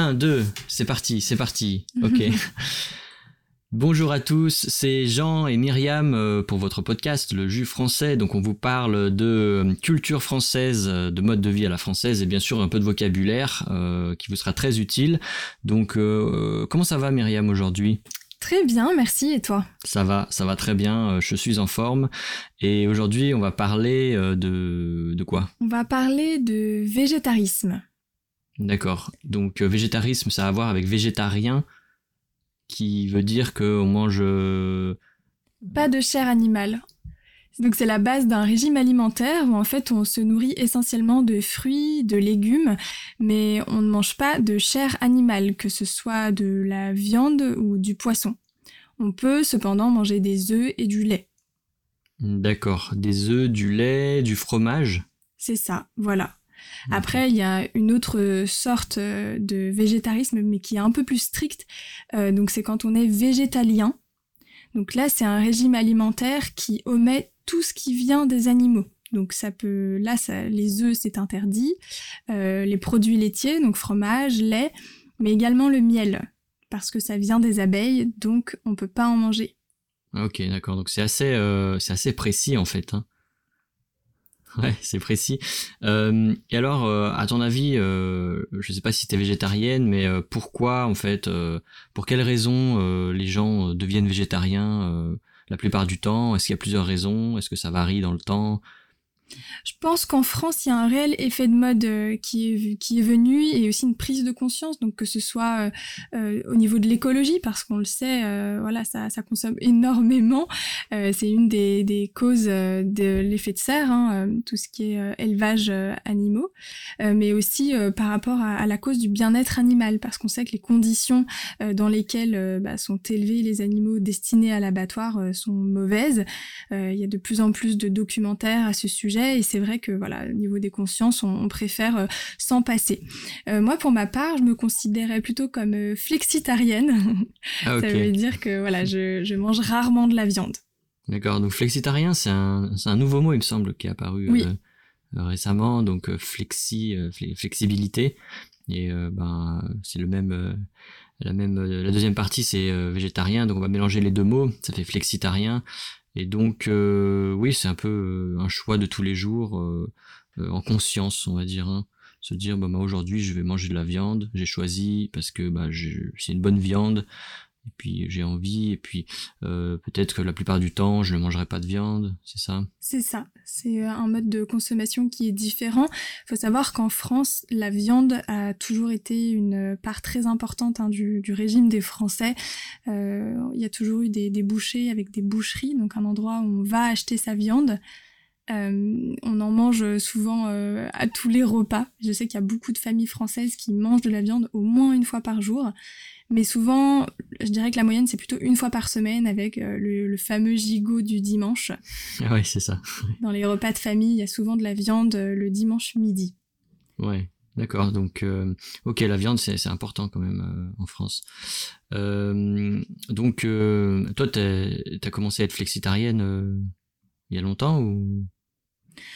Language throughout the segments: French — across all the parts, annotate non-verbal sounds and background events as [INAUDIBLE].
1, 2, c'est parti, c'est parti. [LAUGHS] Ok. Bonjour à tous, c'est Jean et Myriam euh, pour votre podcast Le Jus français. Donc on vous parle de culture française, euh, de mode de vie à la française et bien sûr un peu de vocabulaire euh, qui vous sera très utile. Donc comment ça va Myriam aujourd'hui? Très bien, merci et toi? Ça va, ça va très bien, je suis en forme et aujourd'hui on va parler de, de quoi? On va parler de végétarisme. D'accord, donc végétarisme ça a à voir avec végétarien qui veut dire qu'on mange... Euh, Pas de chair animale. Donc c'est la base d'un régime alimentaire où en fait on se nourrit essentiellement de fruits, de légumes, mais on ne mange pas de chair animale, que ce soit de la viande ou du poisson. On peut cependant manger des œufs et du lait. D'accord, des œufs, du lait, du fromage? C'est ça, voilà. Après, il y a une autre sorte euh, de végétarisme, mais qui est un peu plus stricte. Euh, donc, c'est quand on est végétalien. Donc là, c'est un régime alimentaire qui omet tout ce qui vient des animaux. Donc ça peut, là, ça, les œufs, c'est interdit. Euh, les produits laitiers, donc fromage, lait, mais également le miel, parce que ça vient des abeilles, donc on peut pas en manger. Ok, d'accord. Donc c'est assez, c'est assez précis en fait. Hein. Ouais, c'est précis. Euh, et alors, euh, à ton avis, euh, je sais pas si tu es végétarienne, mais euh, pourquoi, en fait, pour quelles raisons les gens deviennent végétariens la plupart du temps? Est-ce qu'il y a plusieurs raisons? Est-ce que ça varie dans le temps? Je pense qu'en France, il y a un réel effet de mode euh, qui, est, qui est venu et aussi une prise de conscience, donc que ce soit euh, euh, au niveau de l'écologie, parce qu'on le sait, voilà, ça, consomme [LAUGHS] énormément. c'est une des, des causes de l'effet de serre, hein, tout ce qui est élevage animaux, mais aussi par rapport à, la cause du bien-être animal, parce qu'on sait que les conditions dans lesquelles bah, sont élevés les animaux destinés à l'abattoir sont mauvaises. Il y a de plus en plus de documentaires à ce sujet et c'est vrai que voilà, au niveau des consciences, on, préfère euh, s'en passer. Euh, moi, pour ma part, je me considérais plutôt comme euh, flexitarienne. Ah, [LAUGHS] Ça veut dire que voilà, je, mange rarement de la viande. D'accord, donc flexitarien, c'est un, un, nouveau mot, il me semble, qui est apparu récemment, donc flexi, flexibilité. Et ben, c'est le même, la même, la deuxième partie, c'est végétarien, donc on va mélanger les deux mots, ça fait flexitarien. Et donc, euh, oui, c'est un peu euh, un choix de tous les jours, euh, en conscience, on va dire. Hein. Se dire, bah, aujourd'hui, je vais manger de la viande. J'ai choisi parce que bah, c'est une bonne viande et puis j'ai envie, et puis euh, peut-être que la plupart du temps je ne mangerai pas de viande, c'est ça? C'est ça, c'est euh, un mode de consommation qui est différent. Il faut savoir qu'en France, la viande a toujours été une part très importante hein, du, régime des Français. Euh, il y a toujours eu des, des, bouchers avec des boucheries, donc un endroit où on va acheter sa viande. On en mange souvent à tous les repas. Je sais qu'il y a beaucoup de familles françaises qui mangent de la viande au moins une fois par jour. Mais souvent, je dirais que la moyenne, c'est plutôt une fois par semaine avec euh, le, fameux gigot du dimanche. Ah oui, c'est ça. [LAUGHS] Dans les repas de famille, il y a souvent de la viande euh, le dimanche midi. Ouais, d'accord. Donc, euh, ok, la viande, c'est important quand même en France. donc, toi, t'as as commencé à être flexitarienne il y a longtemps ou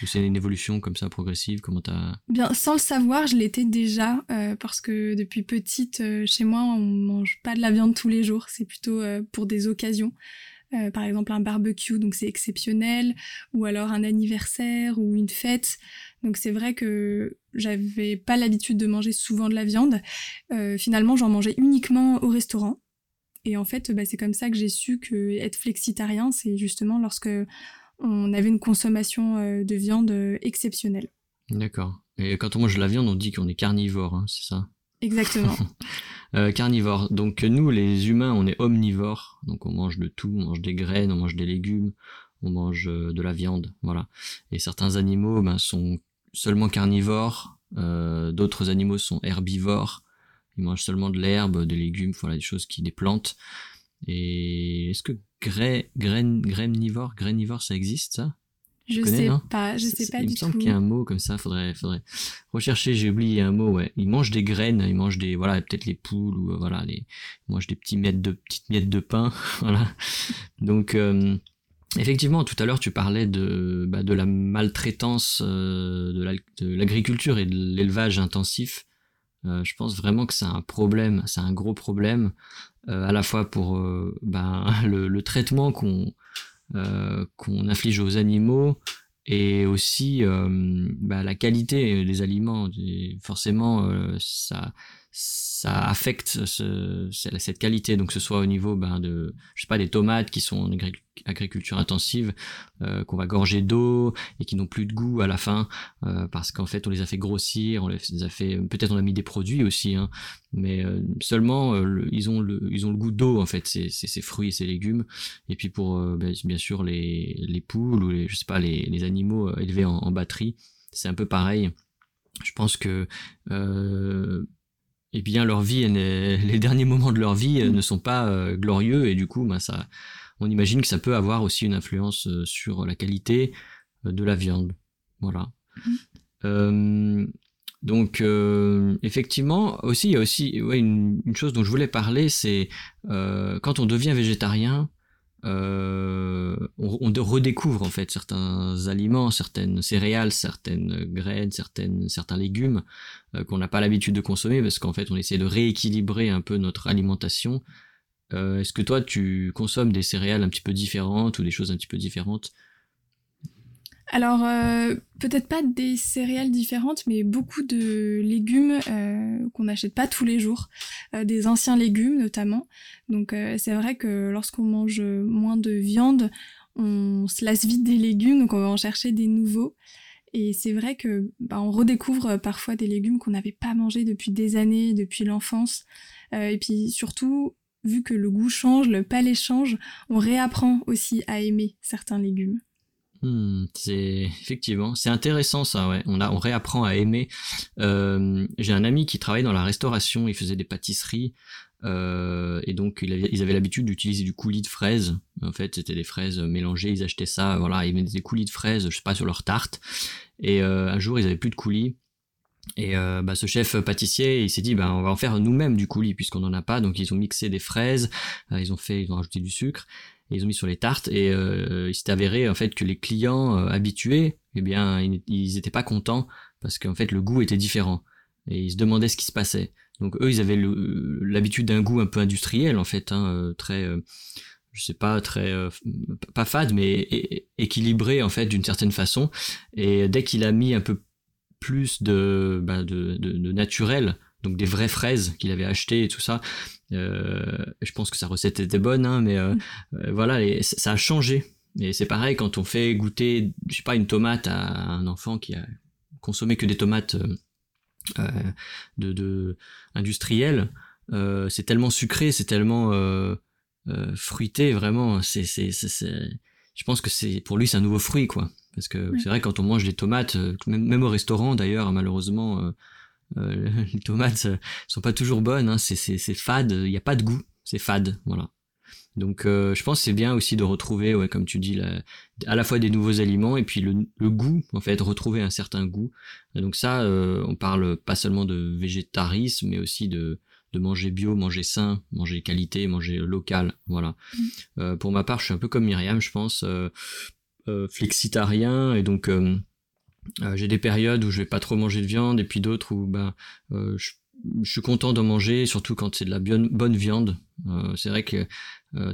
c'est une évolution comme ça progressive? Comment t'as Bien, sans le savoir, je l'étais déjà euh, parce que depuis petite, euh, chez moi, on mange pas de la viande tous les jours. C'est plutôt euh, pour des occasions. par exemple, un barbecue, donc c'est exceptionnel, ou alors un anniversaire ou une fête. Donc c'est vrai que j'avais pas l'habitude de manger souvent de la viande. finalement, j'en mangeais uniquement au restaurant. Et en fait, bah, c'est comme ça que j'ai su que être flexitarien, c'est justement lorsque on avait une consommation euh, de viande euh, exceptionnelle. D'accord. Et quand on mange de la viande, on dit qu'on est carnivore, hein, c'est ça? Exactement. [LAUGHS] euh, carnivore. Donc nous, les humains, on est omnivores. Donc on mange de tout, on mange des graines, on mange des légumes, on mange de la viande, voilà. Et certains animaux ben, sont seulement carnivores, euh, d'autres animaux sont herbivores. Ils mangent seulement de l'herbe, des légumes, voilà, des choses qui, des plantes. Et est-ce que gré, graine, grainivore, grainivore, ça existe ça? Je sais pas, je sais pas du tout. Il me semble qu'il y a un mot comme ça, faudrait, faudrait rechercher, j'ai oublié un mot, ouais. Ils mangent des graines, ils mangent des, voilà, peut-être les poules, ou euh, voilà, les, ils mangent des petits miettes de, petites miettes de pain, [LAUGHS] voilà. Donc, euh, effectivement, tout à l'heure, tu parlais de, bah, de la maltraitance euh, de l'agriculture et de l'élevage intensif je pense vraiment que c'est un problème, c'est un gros problème, à la fois pour ben, [LAUGHS] le, traitement qu'on qu'on inflige aux animaux et aussi ben, la qualité des aliments. forcément, ça ça affecte ce, cette qualité, donc ce soit au niveau ben, de, je sais pas, des tomates qui sont en agriculture intensive, euh, qu'on va gorger d'eau et qui n'ont plus de goût à la fin, euh, parce qu'en fait on les a fait grossir, on les a fait, peut-être on a mis des produits aussi, hein, mais euh, seulement ils ont le, ils ont le goût d'eau en fait, ces, ces, fruits et ces légumes, et puis pour ben, bien sûr les, les poules ou les, je sais pas, les animaux élevés en, en batterie, c'est un peu pareil. Je pense que et bien leur vie, [LAUGHS] les derniers moments de leur vie euh, ne sont pas euh, glorieux et du coup, ben, ça, on imagine que ça peut avoir aussi une influence euh, sur la qualité de la viande. Voilà. Mm-hmm. donc effectivement aussi il y a aussi une, chose dont je voulais parler c'est quand on devient végétarien euh, on, redécouvre en fait certains aliments, certaines céréales, certaines graines, certaines, certains légumes euh, qu'on n'a pas l'habitude de consommer parce qu'en fait on essaie de rééquilibrer un peu notre alimentation. Euh, est-ce que toi tu consommes des céréales un petit peu différentes ou des choses un petit peu différentes? Alors, euh, peut-être pas des céréales différentes, mais beaucoup de légumes euh, qu'on n'achète pas tous les jours, euh, des anciens légumes notamment. Donc, c'est vrai que lorsqu'on mange moins de viande, on se lasse vite des légumes, donc on va en chercher des nouveaux. Et c'est vrai que bah, on redécouvre parfois des légumes qu'on n'avait pas mangés depuis des années, depuis l'enfance. et puis surtout, vu que le goût change, le palais change, on réapprend aussi à aimer certains légumes. Hmm, c'est effectivement, c'est intéressant ça. On réapprend à aimer. Euh, j'ai un ami qui travaillait dans la restauration, il faisait des pâtisseries euh, et donc ils avaient l'habitude d'utiliser du coulis de fraises. En fait, c'était des fraises mélangées. Ils achetaient ça, voilà, ils mettaient des coulis de fraises, je sais pas, sur leur tarte. Et euh, un jour, ils avaient plus de coulis. Et bah, ce chef pâtissier, il s'est dit, bah, on va en faire nous-mêmes du coulis puisqu'on n'en a pas. Donc ils ont mixé des fraises, ils ont fait, ils ont rajouté du sucre ils ont mis sur les tartes et euh, il s'est avéré en fait que les clients euh, habitués, eh bien, ils n'étaient pas contents parce qu'en fait le goût était différent et ils se demandaient ce qui se passait. Donc eux, ils avaient l'habitude d'un goût un peu industriel en fait, hein, euh, très, je sais pas, très pas fade mais équilibré en fait d'une certaine façon. Et dès qu'il a mis un peu plus de, bah, de naturel donc des vraies fraises qu'il avait achetées et tout ça. Euh, je pense que sa recette était bonne, hein, mais euh, mm. euh, voilà, ça a changé. Et c'est pareil quand on fait goûter, je sais pas, une tomate à un enfant qui a consommé que des tomates de, de industrielles. c'est tellement sucré, c'est tellement fruité, vraiment. C'est, c'est, je pense que c'est pour lui c'est un nouveau fruit, quoi. Parce que c'est vrai quand on mange des tomates, même, même au restaurant d'ailleurs, malheureusement euh, [LAUGHS] les tomates euh, sont pas toujours bonnes, hein, c'est fade, il n'y a pas de goût, c'est fade, voilà. Donc euh, je pense que c'est bien aussi de retrouver, ouais, comme tu dis, à la fois des nouveaux aliments et puis le, goût, en fait, retrouver un certain goût. donc ça, on parle pas seulement de végétarisme, mais aussi de, de manger bio, manger sain, manger qualité, manger local, voilà. Mmh. pour ma part, je suis un peu comme Myriam, je pense, flexitarien, et donc euh, j'ai des périodes où je vais pas trop manger de viande et puis d'autres où ben euh, je, suis content d'en manger, surtout quand c'est de la bonne viande. Euh, c'est vrai que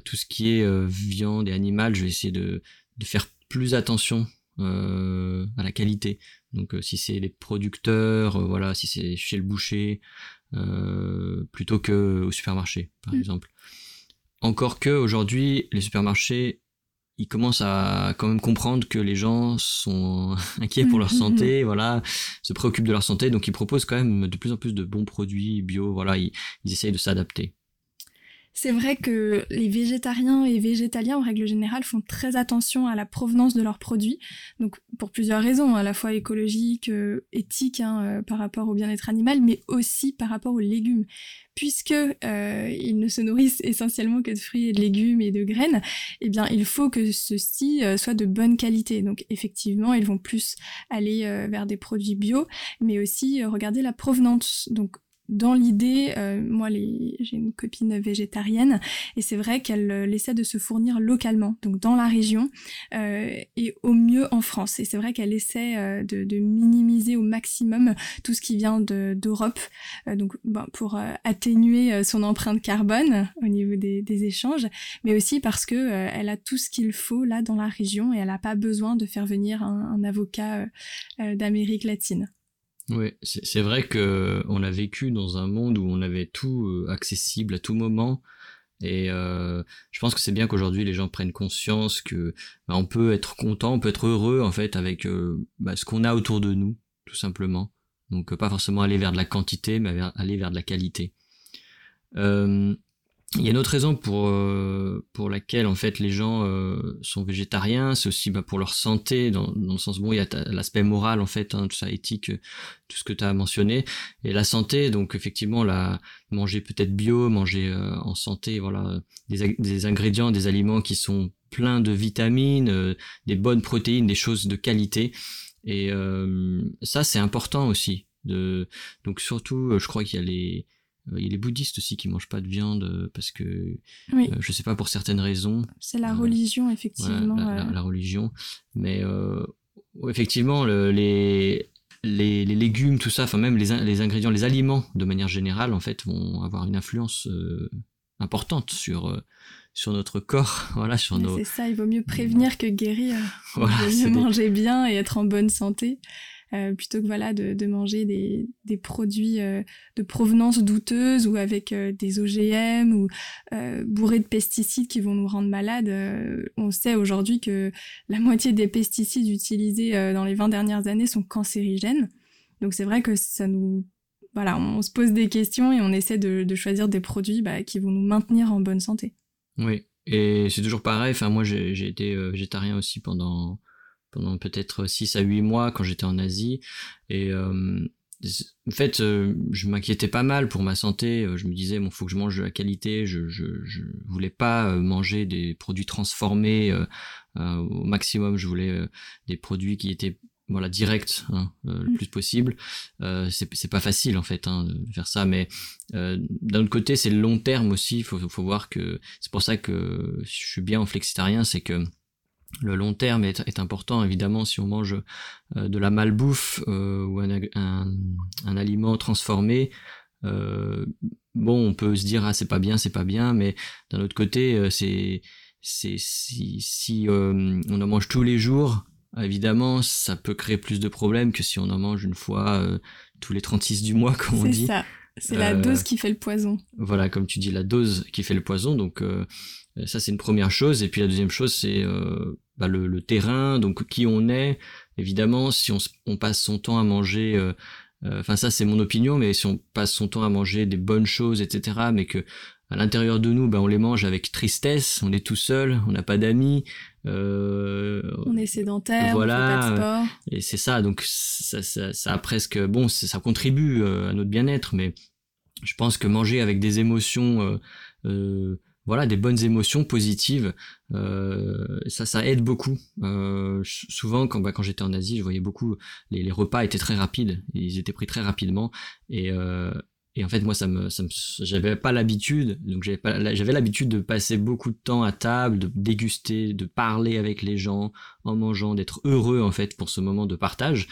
tout ce qui est viande et animal, je vais essayer de, de faire plus attention à la qualité. Donc si c'est les producteurs, voilà, si c'est chez le boucher, plutôt que au supermarché, par mmh. exemple. Encore que aujourd'hui, les supermarchés il commence à quand même comprendre que les gens sont [LAUGHS] inquiets pour leur santé, [LAUGHS] voilà, se préoccupent de leur santé, donc ils proposent quand même de plus en plus de bons produits bio, voilà, ils, ils essayent de s'adapter. C'est vrai que les végétariens et végétaliens, en règle générale, font très attention à la provenance de leurs produits. Donc, pour plusieurs raisons, à la fois écologiques, euh, éthiques, hein, euh, par rapport au bien-être animal, mais aussi par rapport aux légumes. Puisque euh, ils ne se nourrissent essentiellement que de fruits et de légumes et de graines, eh bien, il faut que ceci soit de bonne qualité. Donc, effectivement, ils vont plus aller vers des produits bio, mais aussi regarder la provenance. Dans l'idée, moi, j'ai une copine végétarienne et c'est vrai qu'elle essaie de se fournir localement, donc dans la région et au mieux en France. Et c'est vrai qu'elle essaie de, minimiser au maximum tout ce qui vient d'Europe, donc ben, pour atténuer son empreinte carbone au niveau des, échanges, mais aussi parce que elle a tout ce qu'il faut là dans la région et elle n'a pas besoin de faire venir un avocat d'Amérique latine. Oui, c'est vrai que on a vécu dans un monde où on avait tout euh, accessible à tout moment. Et euh, je pense que c'est bien qu'aujourd'hui les gens prennent conscience que bah, on peut être content, on peut être heureux en fait avec euh, bah, ce qu'on a autour de nous, tout simplement. Donc pas forcément aller vers de la quantité, mais aller vers de la qualité. Il y a une autre raison pour euh, pour laquelle en fait les gens euh, sont végétariens, c'est aussi bah, pour leur santé, dans, dans le sens bon il y a l'aspect moral en fait, hein, tout ça éthique, tout ce que tu as mentionné, et la santé donc effectivement la manger peut-être bio, manger euh, en santé, voilà des, des ingrédients, des aliments qui sont pleins de vitamines, des bonnes protéines, des choses de qualité, et ça c'est important aussi. De donc surtout je crois qu'il y a les euh, il y a les bouddhistes aussi qui mangent pas de viande euh, parce que oui. Euh, je sais pas pour certaines raisons. C'est la religion effectivement. la, religion, mais effectivement les, les, légumes, tout ça, enfin même les, les, ingrédients, les aliments de manière générale en fait vont avoir une influence importante sur sur notre corps, [LAUGHS] voilà, sur nos. C'est ça, il vaut mieux prévenir que guérir. [LAUGHS] Voilà, il vaut mieux manger bien et être en bonne santé. Euh, plutôt que voilà de, manger des, produits euh, de provenance douteuse ou avec euh, des OGM ou bourrés de pesticides qui vont nous rendre malades. on sait aujourd'hui que la [LAUGHS] moitié des pesticides utilisés dans les 20 dernières années sont cancérigènes. Donc c'est vrai que ça nous voilà, on, se pose des questions et on essaie de, de choisir des produits bah, qui vont nous maintenir en bonne santé. Oui, et c'est toujours pareil. Enfin, moi, j'ai été végétarien aussi pendant pendant peut-être 6 à 8 mois quand j'étais en Asie. Et euh, en fait, euh, je m'inquiétais pas mal pour ma santé. Euh, je me disais, bon, faut que je mange de la qualité. Je, je, je voulais pas manger des produits transformés au maximum. Je voulais des produits qui étaient voilà directs hein, le mm. plus possible. c'est pas facile en fait hein, de faire ça, mais d'un autre côté, c'est le long terme aussi. Faut, faut voir que c'est pour ça que je suis bien en flexitarien, c'est que le long terme est, important, évidemment, si on mange euh, de la malbouffe euh, ou un, aliment transformé. Euh, bon, on peut se dire ah c'est pas bien, c'est pas bien, mais d'un autre côté, c'est c'est si, si on en mange tous les jours, évidemment, ça peut créer plus de problèmes que si on en mange une fois tous les 36 du mois, comme on dit. C'est ça. C'est la dose qui fait le poison. Voilà, comme tu dis, la dose qui fait le poison. Donc euh, ça, c'est une première chose. Et puis la deuxième chose, c'est euh, bah, le, terrain, donc qui on est. Évidemment, si on, passe son temps à manger, euh, enfin ça c'est mon opinion, mais si on passe son temps à manger des bonnes choses, etc., mais que à l'intérieur de nous, bah, on les mange avec tristesse, on est tout seul, on n'a pas d'amis. on est sédentaire, voilà, on fait pas de sport. Et c'est ça, donc ça, ça, ça, a presque, bon, ça contribue à notre bien-être, mais je pense que manger avec des émotions voilà des bonnes émotions positives euh, ça ça aide beaucoup euh, souvent quand bah, quand j'étais en Asie je voyais beaucoup les, les, repas étaient très rapides ils étaient pris très rapidement et euh, et en fait moi ça me, ça me j'avais pas l'habitude donc j'avais pas j'avais l'habitude de passer beaucoup de temps à table de déguster de parler avec les gens en mangeant d'être heureux en fait pour ce moment de partage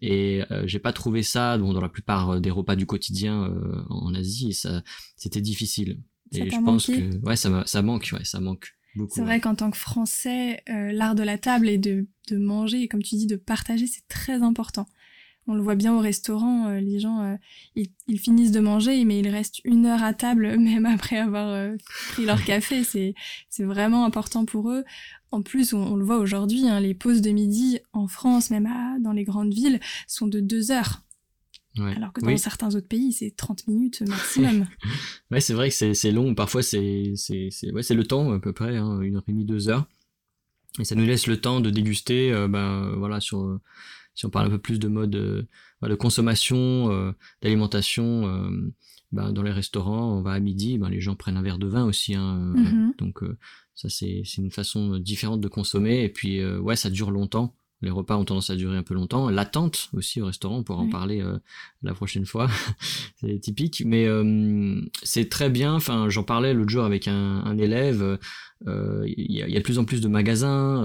et euh, j'ai pas trouvé ça bon, dans la plupart des repas du quotidien euh, en Asie et ça c'était difficile et je pense que ouais, ça, ça manque, ouais, ça manque beaucoup. C'est vrai qu'en tant que Français, euh, l'art de la table et de, de manger, et comme tu dis, de partager, c'est très important. On le voit bien au restaurant, euh, les gens, euh, ils, ils, finissent de manger, mais ils restent une heure à table, [LAUGHS] même après avoir pris leur café. C'est, c'est vraiment important pour eux. En plus, on, le voit aujourd'hui, hein, les pauses de midi en France, même à, dans les grandes villes, sont de deux heures. Alors que dans certains autres pays, c'est 30 minutes maximum. [LAUGHS] ouais, c'est vrai que c'est long. Parfois, c'est ouais, le temps à peu près, hein, une heure et demie, deux heures. Et ça nous laisse le temps de déguster, euh, ben voilà, sur si on parle un peu plus de mode euh, de consommation, euh, d'alimentation, ben, dans les restaurants, on va à midi, ben, les gens prennent un verre de vin aussi. Hein, mm-hmm. Donc ça, c'est une façon différente de consommer. Et puis, ouais, ça dure longtemps. Les repas ont tendance à durer un peu longtemps. L'attente aussi au restaurant, on pourra en parler euh, la prochaine fois. [LAUGHS] c'est typique, mais euh, c'est très bien. Enfin, j'en parlais l'autre jour avec un, élève. Euh, il y, a, de plus en plus de magasins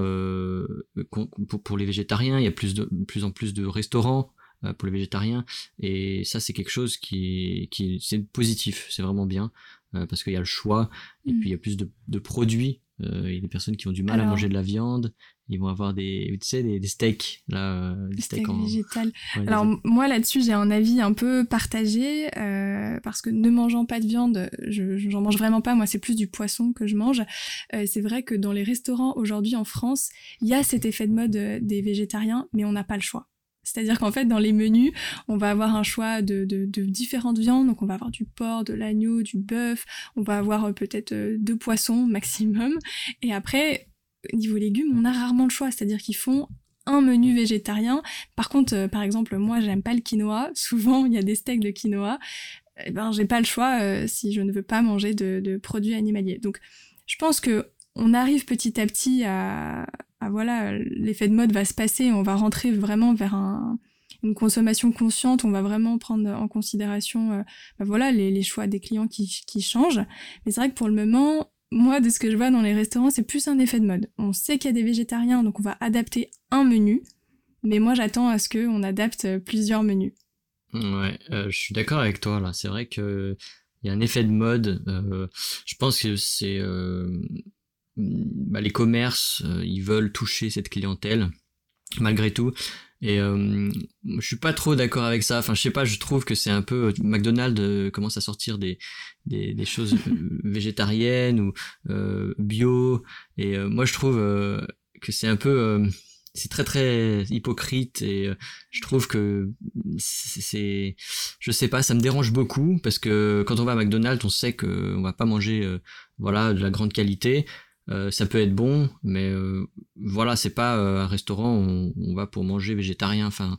pour, les végétariens. Il y a plus de plus en plus de restaurants pour les végétariens. Et ça, c'est quelque chose qui, qui c'est positif. C'est vraiment bien parce qu'il y a le choix et mmh. puis il y a plus de, de produits euh, il y a des personnes qui ont du mal à manger de la viande. Ils vont avoir des, tu sais, des, steaks, là, euh, des steaks, en... végétal. Alors moi là-dessus, j'ai un avis un peu partagé euh, parce que ne mangeant pas de viande, je j'en mange vraiment pas. Moi, c'est plus du poisson que je mange. c'est vrai que dans les restaurants aujourd'hui en France, il y a cet effet de mode des végétariens, mais on n'a pas le choix. C'est-à-dire qu'en fait, dans les menus, on va avoir un choix de, différentes viandes. Donc, on va avoir du porc, de l'agneau, du bœuf. On va avoir euh, peut-être euh, deux poissons maximum. Et après, niveau légumes, on a rarement le choix. C'est-à-dire qu'ils font un menu végétarien. Par contre, euh, par exemple, moi, j'aime pas le quinoa. Souvent, il y a des steaks de quinoa. Eh ben, j'ai pas le choix si je ne veux pas manger de, produits animaliers. Donc, je pense que on arrive petit à petit à, voilà, l'effet de mode va se passer, on va rentrer vraiment vers une consommation consciente, on va vraiment prendre en considération euh, bah voilà, les, choix des clients qui, changent. Mais c'est vrai que pour le moment, moi, de ce que je vois dans les restaurants, c'est plus un effet de mode. On sait qu'il y a des végétariens, donc on va adapter un menu, mais moi j'attends à ce qu'on adapte plusieurs menus. Ouais, euh, je suis d'accord avec toi là. C'est vrai qu'il y a un effet de mode. Euh, je pense que c'est bah, les commerces, euh, ils veulent toucher cette clientèle malgré tout. Et euh, je suis pas trop d'accord avec ça. Enfin, je sais pas, je trouve que c'est un peu euh, McDonald's euh, commence à sortir des des, des choses [LAUGHS] végétariennes ou bio. Et moi, je trouve que c'est un peu c'est très très hypocrite et je trouve que c'est je sais pas ça me dérange beaucoup parce que quand on va à McDonald's on sait que on va pas manger voilà de la grande qualité euh, ça peut être bon, mais euh, voilà, c'est pas euh, un restaurant où on, va pour manger végétarien. Enfin,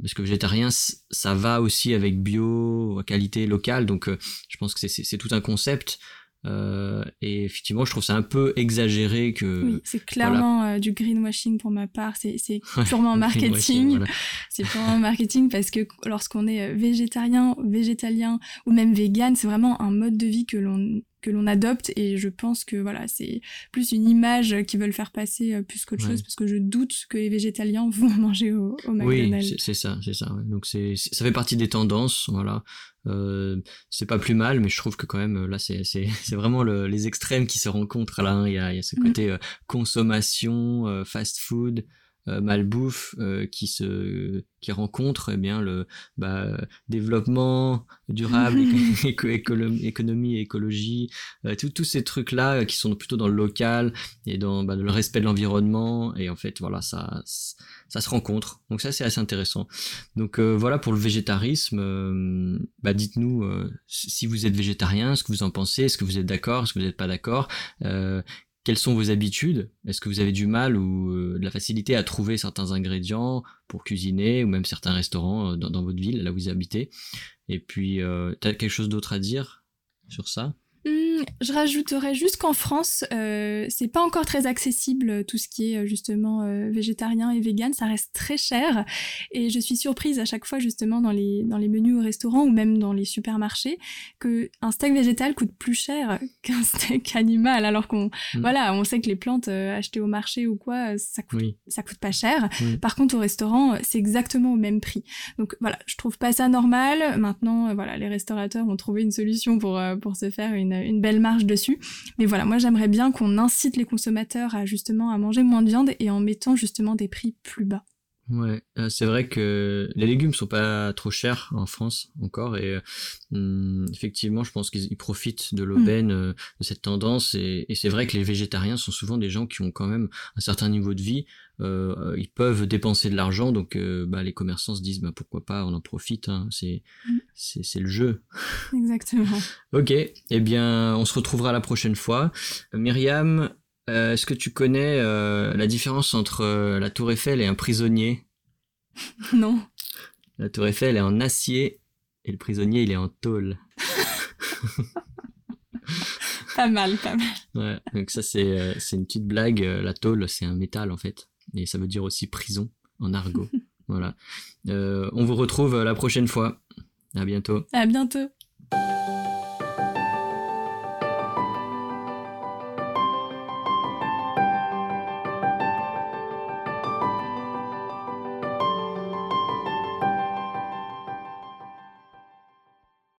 parce que végétarien, ça va aussi avec bio, qualité locale. Donc, je pense que c'est tout un concept. Et effectivement, je trouve ça un peu exagéré que. Oui, c'est clairement du greenwashing pour ma part. C'est [LAUGHS] purement marketing. C'est purement marketing parce que lorsqu'on est végétarien, végétalien ou même vegan, c'est vraiment un mode de vie que l'on que l'on adopte et je pense que voilà c'est plus une image qu'ils veulent faire passer euh, plus qu'autre chose parce que je doute que les végétaliens [LAUGHS] vont manger au, au McDonald's. Oui, c'est ça, c'est ça. Donc c'est ça fait partie des tendances, voilà. Euh, c'est pas plus mal, mais je trouve que quand même là c'est c'est [LAUGHS] c'est vraiment le, les extrêmes qui se rencontrent là. Hein. Il y a il y a ce mm. côté euh, consommation, euh, fast food. Malbouffe qui se qui rencontre eh bien le bah, développement durable, [LAUGHS] économie et écologie, euh, tous ces trucs là euh, qui sont plutôt dans le local et dans bah, le respect de l'environnement. Et en fait voilà ça ça se rencontre. Donc ça c'est assez intéressant. Donc euh, voilà pour le végétarisme. Bah dites-nous si vous êtes végétarien ce que vous en pensez. Est-ce que vous êtes d'accord? Est-ce que vous n'êtes pas d'accord? Quelles sont vos habitudes? Est-ce que vous avez du mal ou euh, de la facilité à trouver certains ingrédients pour cuisiner ou même certains restaurants euh, dans, votre ville, là où vous habitez? Et puis, euh, tu as quelque chose d'autre à dire sur ça? Je rajouterais juste qu'en France, euh, c'est pas encore très accessible euh, tout ce qui est euh, justement euh, végétarien et vegan, ça reste très cher et je suis surprise à chaque fois justement dans les dans les menus au restaurant ou même dans les supermarchés que un steak végétal coûte plus cher [LAUGHS] qu'un steak animal alors qu'on mm. voilà, on sait que les plantes achetées au marché ou quoi, ça coûte ça coûte pas cher. Par contre au restaurant, c'est exactement au même prix. Donc voilà, je trouve pas ça normal. Maintenant voilà, les restaurateurs ont trouvé une solution pour pour se faire une une belle marge dessus. Mais voilà, moi j'aimerais bien qu'on incite les consommateurs à justement à manger moins de viande et en mettant justement des prix plus bas. Ouais, euh, c'est vrai que les légumes sont pas trop chers en France encore et euh, effectivement, je pense qu'ils profitent de l'aubaine mm. euh, de cette tendance et, c'est vrai que les végétariens sont souvent des gens qui ont quand même un certain niveau de vie. ils peuvent dépenser de l'argent, donc bah, les commerçants se disent bah, pourquoi pas, on en profite. Hein, c'est mm. c'est le jeu. Exactement. [LAUGHS] ok, eh bien, on se retrouvera la prochaine fois. Myriam, euh, est-ce que tu connais euh, la différence entre euh, la tour Eiffel et un prisonnier? [LAUGHS] Non. La tour Eiffel est en acier et le prisonnier il est en tôle. [LAUGHS] pas mal, pas mal. Ouais, donc ça c'est une petite blague. La tôle c'est un métal en fait. et ça veut dire aussi prison en argot. [LAUGHS] voilà. on vous retrouve la prochaine fois. À bientôt. À bientôt.